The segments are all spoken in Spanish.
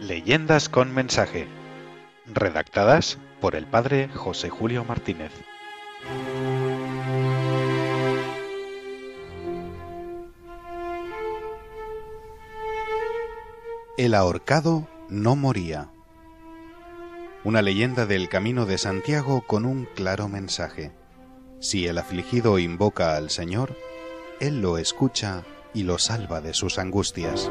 Leyendas con mensaje. Redactadas por el padre José Julio Martínez. El ahorcado no moría. Una leyenda del Camino de Santiago con un claro mensaje. Si el afligido invoca al Señor, Él lo escucha y lo salva de sus angustias.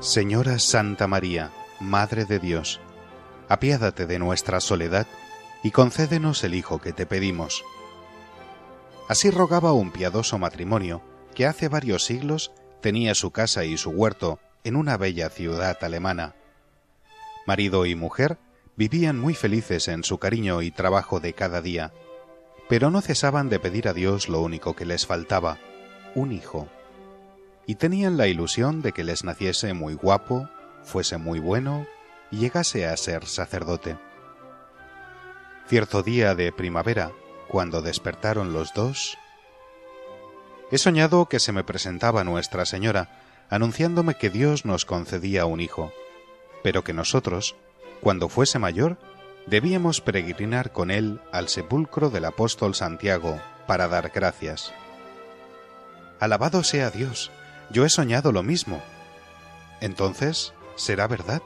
Señora Santa María, Madre de Dios, apiádate de nuestra soledad y concédenos el Hijo que te pedimos. Así rogaba un piadoso matrimonio que hace varios siglos tenía su casa y su huerto en una bella ciudad alemana. Marido y mujer vivían muy felices en su cariño y trabajo de cada día, pero no cesaban de pedir a Dios lo único que les faltaba, un hijo y tenían la ilusión de que les naciese muy guapo, fuese muy bueno y llegase a ser sacerdote. Cierto día de primavera, cuando despertaron los dos, he soñado que se me presentaba Nuestra Señora, anunciándome que Dios nos concedía un hijo, pero que nosotros, cuando fuese mayor, debíamos peregrinar con él al sepulcro del apóstol Santiago para dar gracias. Alabado sea Dios, yo he soñado lo mismo. Entonces, ¿será verdad?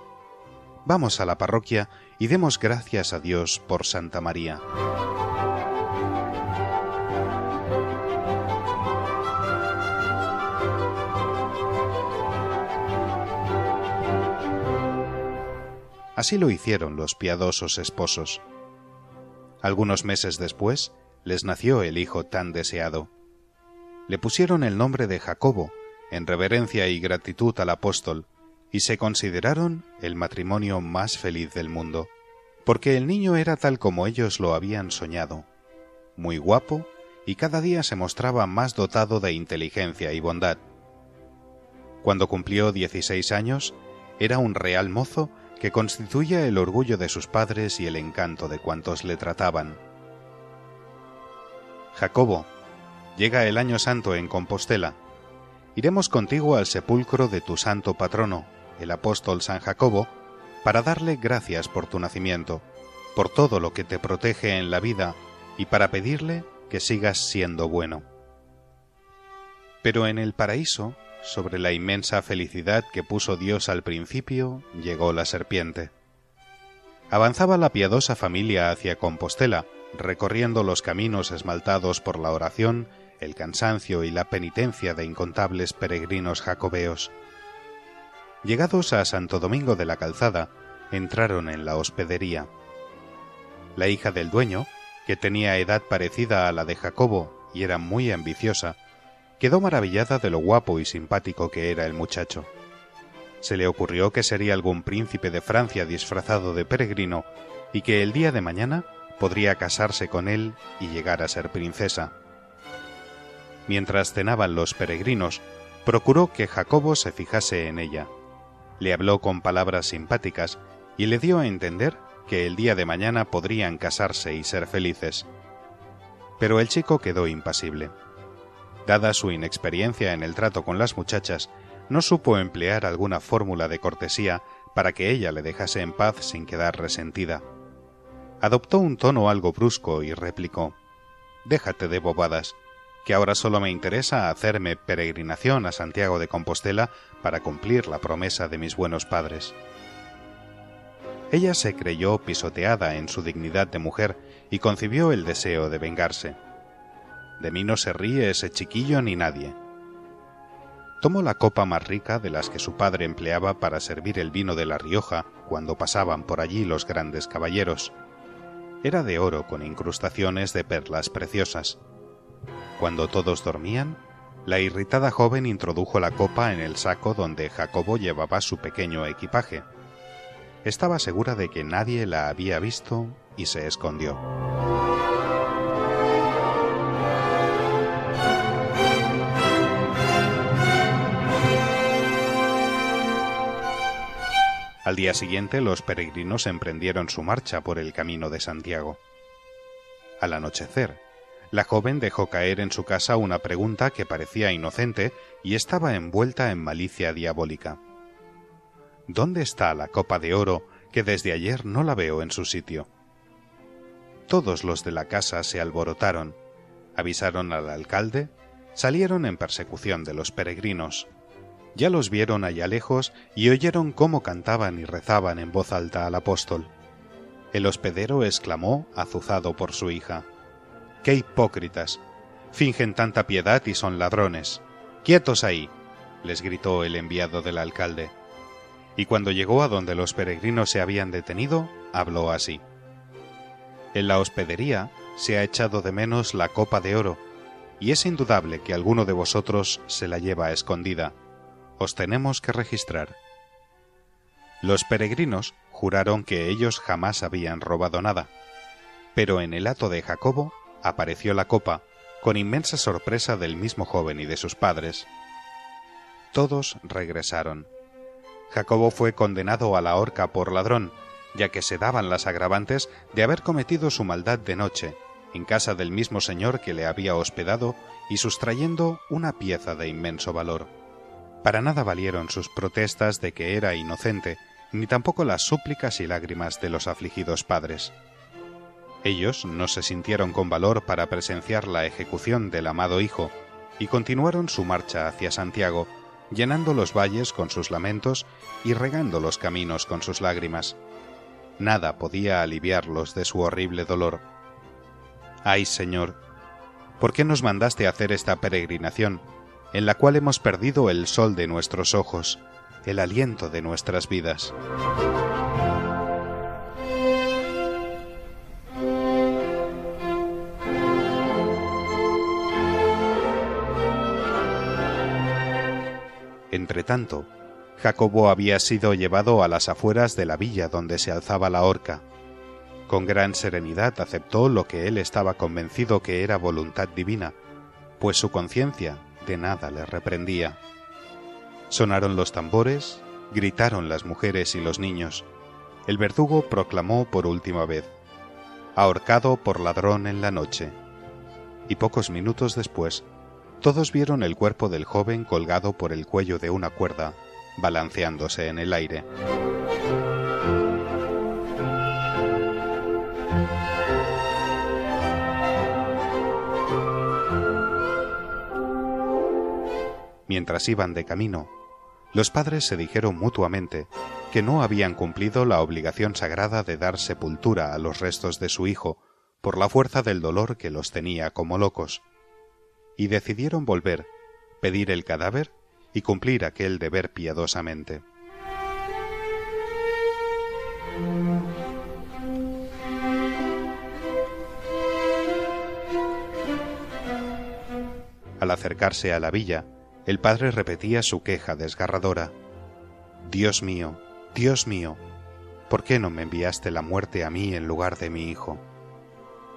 Vamos a la parroquia y demos gracias a Dios por Santa María. Así lo hicieron los piadosos esposos. Algunos meses después les nació el hijo tan deseado. Le pusieron el nombre de Jacobo, en reverencia y gratitud al apóstol, y se consideraron el matrimonio más feliz del mundo, porque el niño era tal como ellos lo habían soñado, muy guapo y cada día se mostraba más dotado de inteligencia y bondad. Cuando cumplió dieciséis años, era un real mozo que constituía el orgullo de sus padres y el encanto de cuantos le trataban. Jacobo, llega el año santo en Compostela, iremos contigo al sepulcro de tu santo patrono, el apóstol San Jacobo, para darle gracias por tu nacimiento, por todo lo que te protege en la vida y para pedirle que sigas siendo bueno. Pero en el paraíso, sobre la inmensa felicidad que puso Dios al principio, llegó la serpiente. Avanzaba la piadosa familia hacia Compostela, recorriendo los caminos esmaltados por la oración el cansancio y la penitencia de incontables peregrinos jacobeos. Llegados a Santo Domingo de la Calzada, entraron en la hospedería. La hija del dueño, que tenía edad parecida a la de Jacobo y era muy ambiciosa, quedó maravillada de lo guapo y simpático que era el muchacho. Se le ocurrió que sería algún príncipe de Francia disfrazado de peregrino y que el día de mañana podría casarse con él y llegar a ser princesa. Mientras cenaban los peregrinos, procuró que Jacobo se fijase en ella. Le habló con palabras simpáticas y le dio a entender que el día de mañana podrían casarse y ser felices. Pero el chico quedó impasible. Dada su inexperiencia en el trato con las muchachas, no supo emplear alguna fórmula de cortesía para que ella le dejase en paz sin quedar resentida. Adoptó un tono algo brusco y replicó Déjate de bobadas que ahora solo me interesa hacerme peregrinación a Santiago de Compostela para cumplir la promesa de mis buenos padres. Ella se creyó pisoteada en su dignidad de mujer y concibió el deseo de vengarse. De mí no se ríe ese chiquillo ni nadie. Tomó la copa más rica de las que su padre empleaba para servir el vino de La Rioja cuando pasaban por allí los grandes caballeros. Era de oro con incrustaciones de perlas preciosas. Cuando todos dormían, la irritada joven introdujo la copa en el saco donde Jacobo llevaba su pequeño equipaje. Estaba segura de que nadie la había visto y se escondió. Al día siguiente los peregrinos emprendieron su marcha por el camino de Santiago. Al anochecer, la joven dejó caer en su casa una pregunta que parecía inocente y estaba envuelta en malicia diabólica. ¿Dónde está la copa de oro que desde ayer no la veo en su sitio? Todos los de la casa se alborotaron, avisaron al alcalde, salieron en persecución de los peregrinos. Ya los vieron allá lejos y oyeron cómo cantaban y rezaban en voz alta al apóstol. El hospedero exclamó, azuzado por su hija. ¡Qué hipócritas! Fingen tanta piedad y son ladrones. ¡Quietos ahí! les gritó el enviado del alcalde. Y cuando llegó a donde los peregrinos se habían detenido, habló así. En la hospedería se ha echado de menos la copa de oro, y es indudable que alguno de vosotros se la lleva escondida. Os tenemos que registrar. Los peregrinos juraron que ellos jamás habían robado nada. Pero en el hato de Jacobo apareció la copa, con inmensa sorpresa del mismo joven y de sus padres. Todos regresaron. Jacobo fue condenado a la horca por ladrón, ya que se daban las agravantes de haber cometido su maldad de noche, en casa del mismo señor que le había hospedado y sustrayendo una pieza de inmenso valor. Para nada valieron sus protestas de que era inocente, ni tampoco las súplicas y lágrimas de los afligidos padres. Ellos no se sintieron con valor para presenciar la ejecución del amado hijo, y continuaron su marcha hacia Santiago, llenando los valles con sus lamentos y regando los caminos con sus lágrimas. Nada podía aliviarlos de su horrible dolor. Ay, Señor, ¿por qué nos mandaste hacer esta peregrinación, en la cual hemos perdido el sol de nuestros ojos, el aliento de nuestras vidas. Entretanto, Jacobo había sido llevado a las afueras de la villa donde se alzaba la horca. Con gran serenidad aceptó lo que él estaba convencido que era voluntad divina, pues su conciencia de nada le reprendía. Sonaron los tambores, gritaron las mujeres y los niños. El verdugo proclamó por última vez, ahorcado por ladrón en la noche. Y pocos minutos después, todos vieron el cuerpo del joven colgado por el cuello de una cuerda, balanceándose en el aire. Mientras iban de camino, los padres se dijeron mutuamente que no habían cumplido la obligación sagrada de dar sepultura a los restos de su hijo por la fuerza del dolor que los tenía como locos, y decidieron volver, pedir el cadáver y cumplir aquel deber piadosamente. Al acercarse a la villa, el padre repetía su queja desgarradora. Dios mío, Dios mío, ¿por qué no me enviaste la muerte a mí en lugar de mi hijo?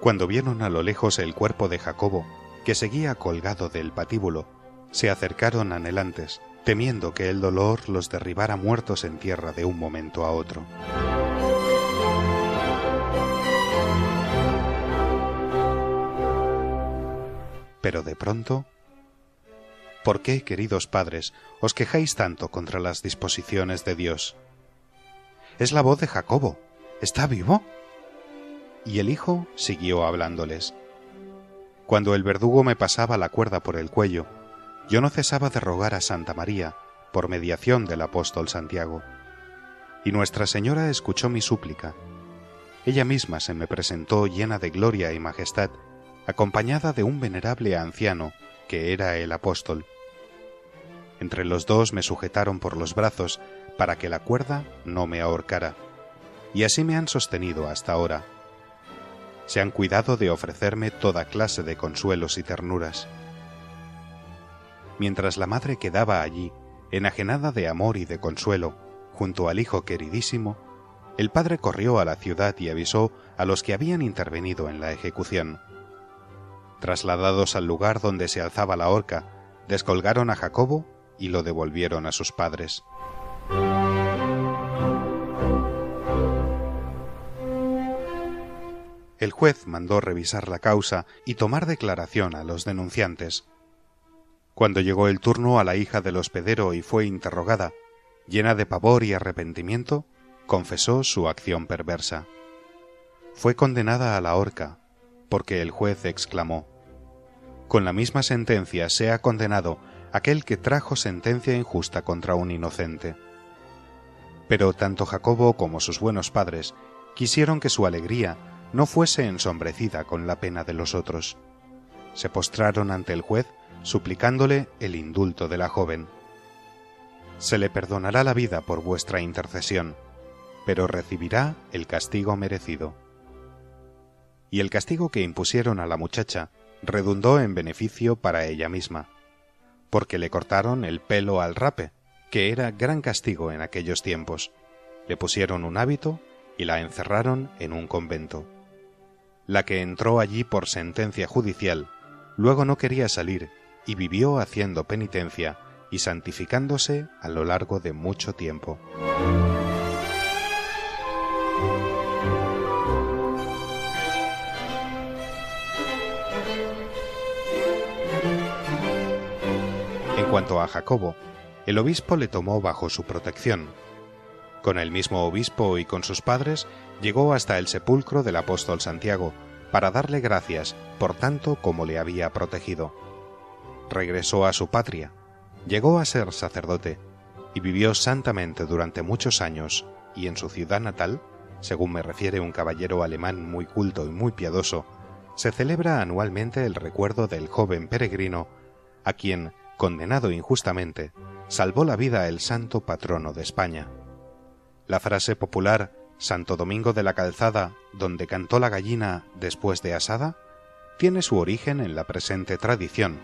Cuando vieron a lo lejos el cuerpo de Jacobo, que seguía colgado del patíbulo, se acercaron anhelantes, temiendo que el dolor los derribara muertos en tierra de un momento a otro. Pero de pronto ¿Por qué, queridos padres, os quejáis tanto contra las disposiciones de Dios? Es la voz de Jacobo. ¿Está vivo? Y el hijo siguió hablándoles. Cuando el verdugo me pasaba la cuerda por el cuello, yo no cesaba de rogar a Santa María, por mediación del apóstol Santiago. Y Nuestra Señora escuchó mi súplica. Ella misma se me presentó llena de gloria y majestad, acompañada de un venerable anciano, que era el apóstol, entre los dos me sujetaron por los brazos para que la cuerda no me ahorcara, y así me han sostenido hasta ahora. Se han cuidado de ofrecerme toda clase de consuelos y ternuras. Mientras la madre quedaba allí, enajenada de amor y de consuelo, junto al hijo queridísimo, el padre corrió a la ciudad y avisó a los que habían intervenido en la ejecución. Trasladados al lugar donde se alzaba la horca, descolgaron a Jacobo y lo devolvieron a sus padres. El juez mandó revisar la causa y tomar declaración a los denunciantes. Cuando llegó el turno a la hija del hospedero y fue interrogada, llena de pavor y arrepentimiento, confesó su acción perversa. Fue condenada a la horca, porque el juez exclamó, Con la misma sentencia sea condenado aquel que trajo sentencia injusta contra un inocente. Pero tanto Jacobo como sus buenos padres quisieron que su alegría no fuese ensombrecida con la pena de los otros. Se postraron ante el juez suplicándole el indulto de la joven. Se le perdonará la vida por vuestra intercesión, pero recibirá el castigo merecido. Y el castigo que impusieron a la muchacha redundó en beneficio para ella misma, porque le cortaron el pelo al rape, que era gran castigo en aquellos tiempos, le pusieron un hábito y la encerraron en un convento. La que entró allí por sentencia judicial, luego no quería salir y vivió haciendo penitencia y santificándose a lo largo de mucho tiempo. Cuanto a Jacobo, el obispo le tomó bajo su protección. Con el mismo obispo y con sus padres llegó hasta el sepulcro del apóstol Santiago para darle gracias por tanto como le había protegido regresó a su patria, llegó a ser sacerdote y vivió santamente durante muchos años y en su ciudad natal, según me refiere un caballero alemán muy culto y muy piadoso, se celebra anualmente el recuerdo del joven peregrino a quien, condenado injustamente, salvó la vida el santo patrono de España. La frase popular Santo Domingo de la Calzada, donde cantó la gallina después de asada, tiene su origen en la presente tradición,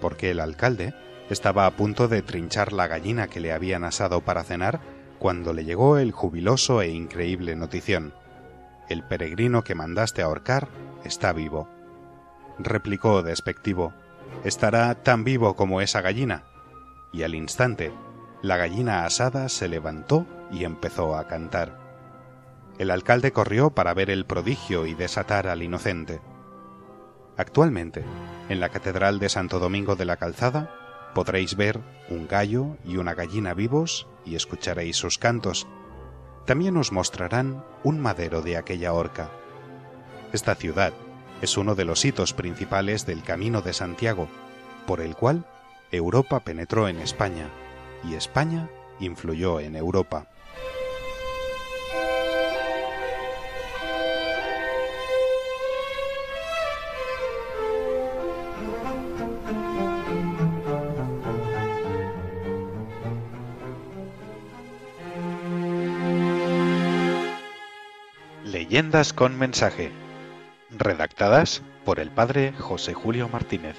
porque el alcalde estaba a punto de trinchar la gallina que le habían asado para cenar cuando le llegó el jubiloso e increíble notición. El peregrino que mandaste ahorcar está vivo. Replicó despectivo, estará tan vivo como esa gallina. Y al instante, la gallina asada se levantó y empezó a cantar. El alcalde corrió para ver el prodigio y desatar al inocente. Actualmente, en la Catedral de Santo Domingo de la Calzada, podréis ver un gallo y una gallina vivos y escucharéis sus cantos. También os mostrarán un madero de aquella horca. Esta ciudad es uno de los hitos principales del Camino de Santiago, por el cual Europa penetró en España y España influyó en Europa. Leyendas con mensaje. Redactadas por el padre José Julio Martínez.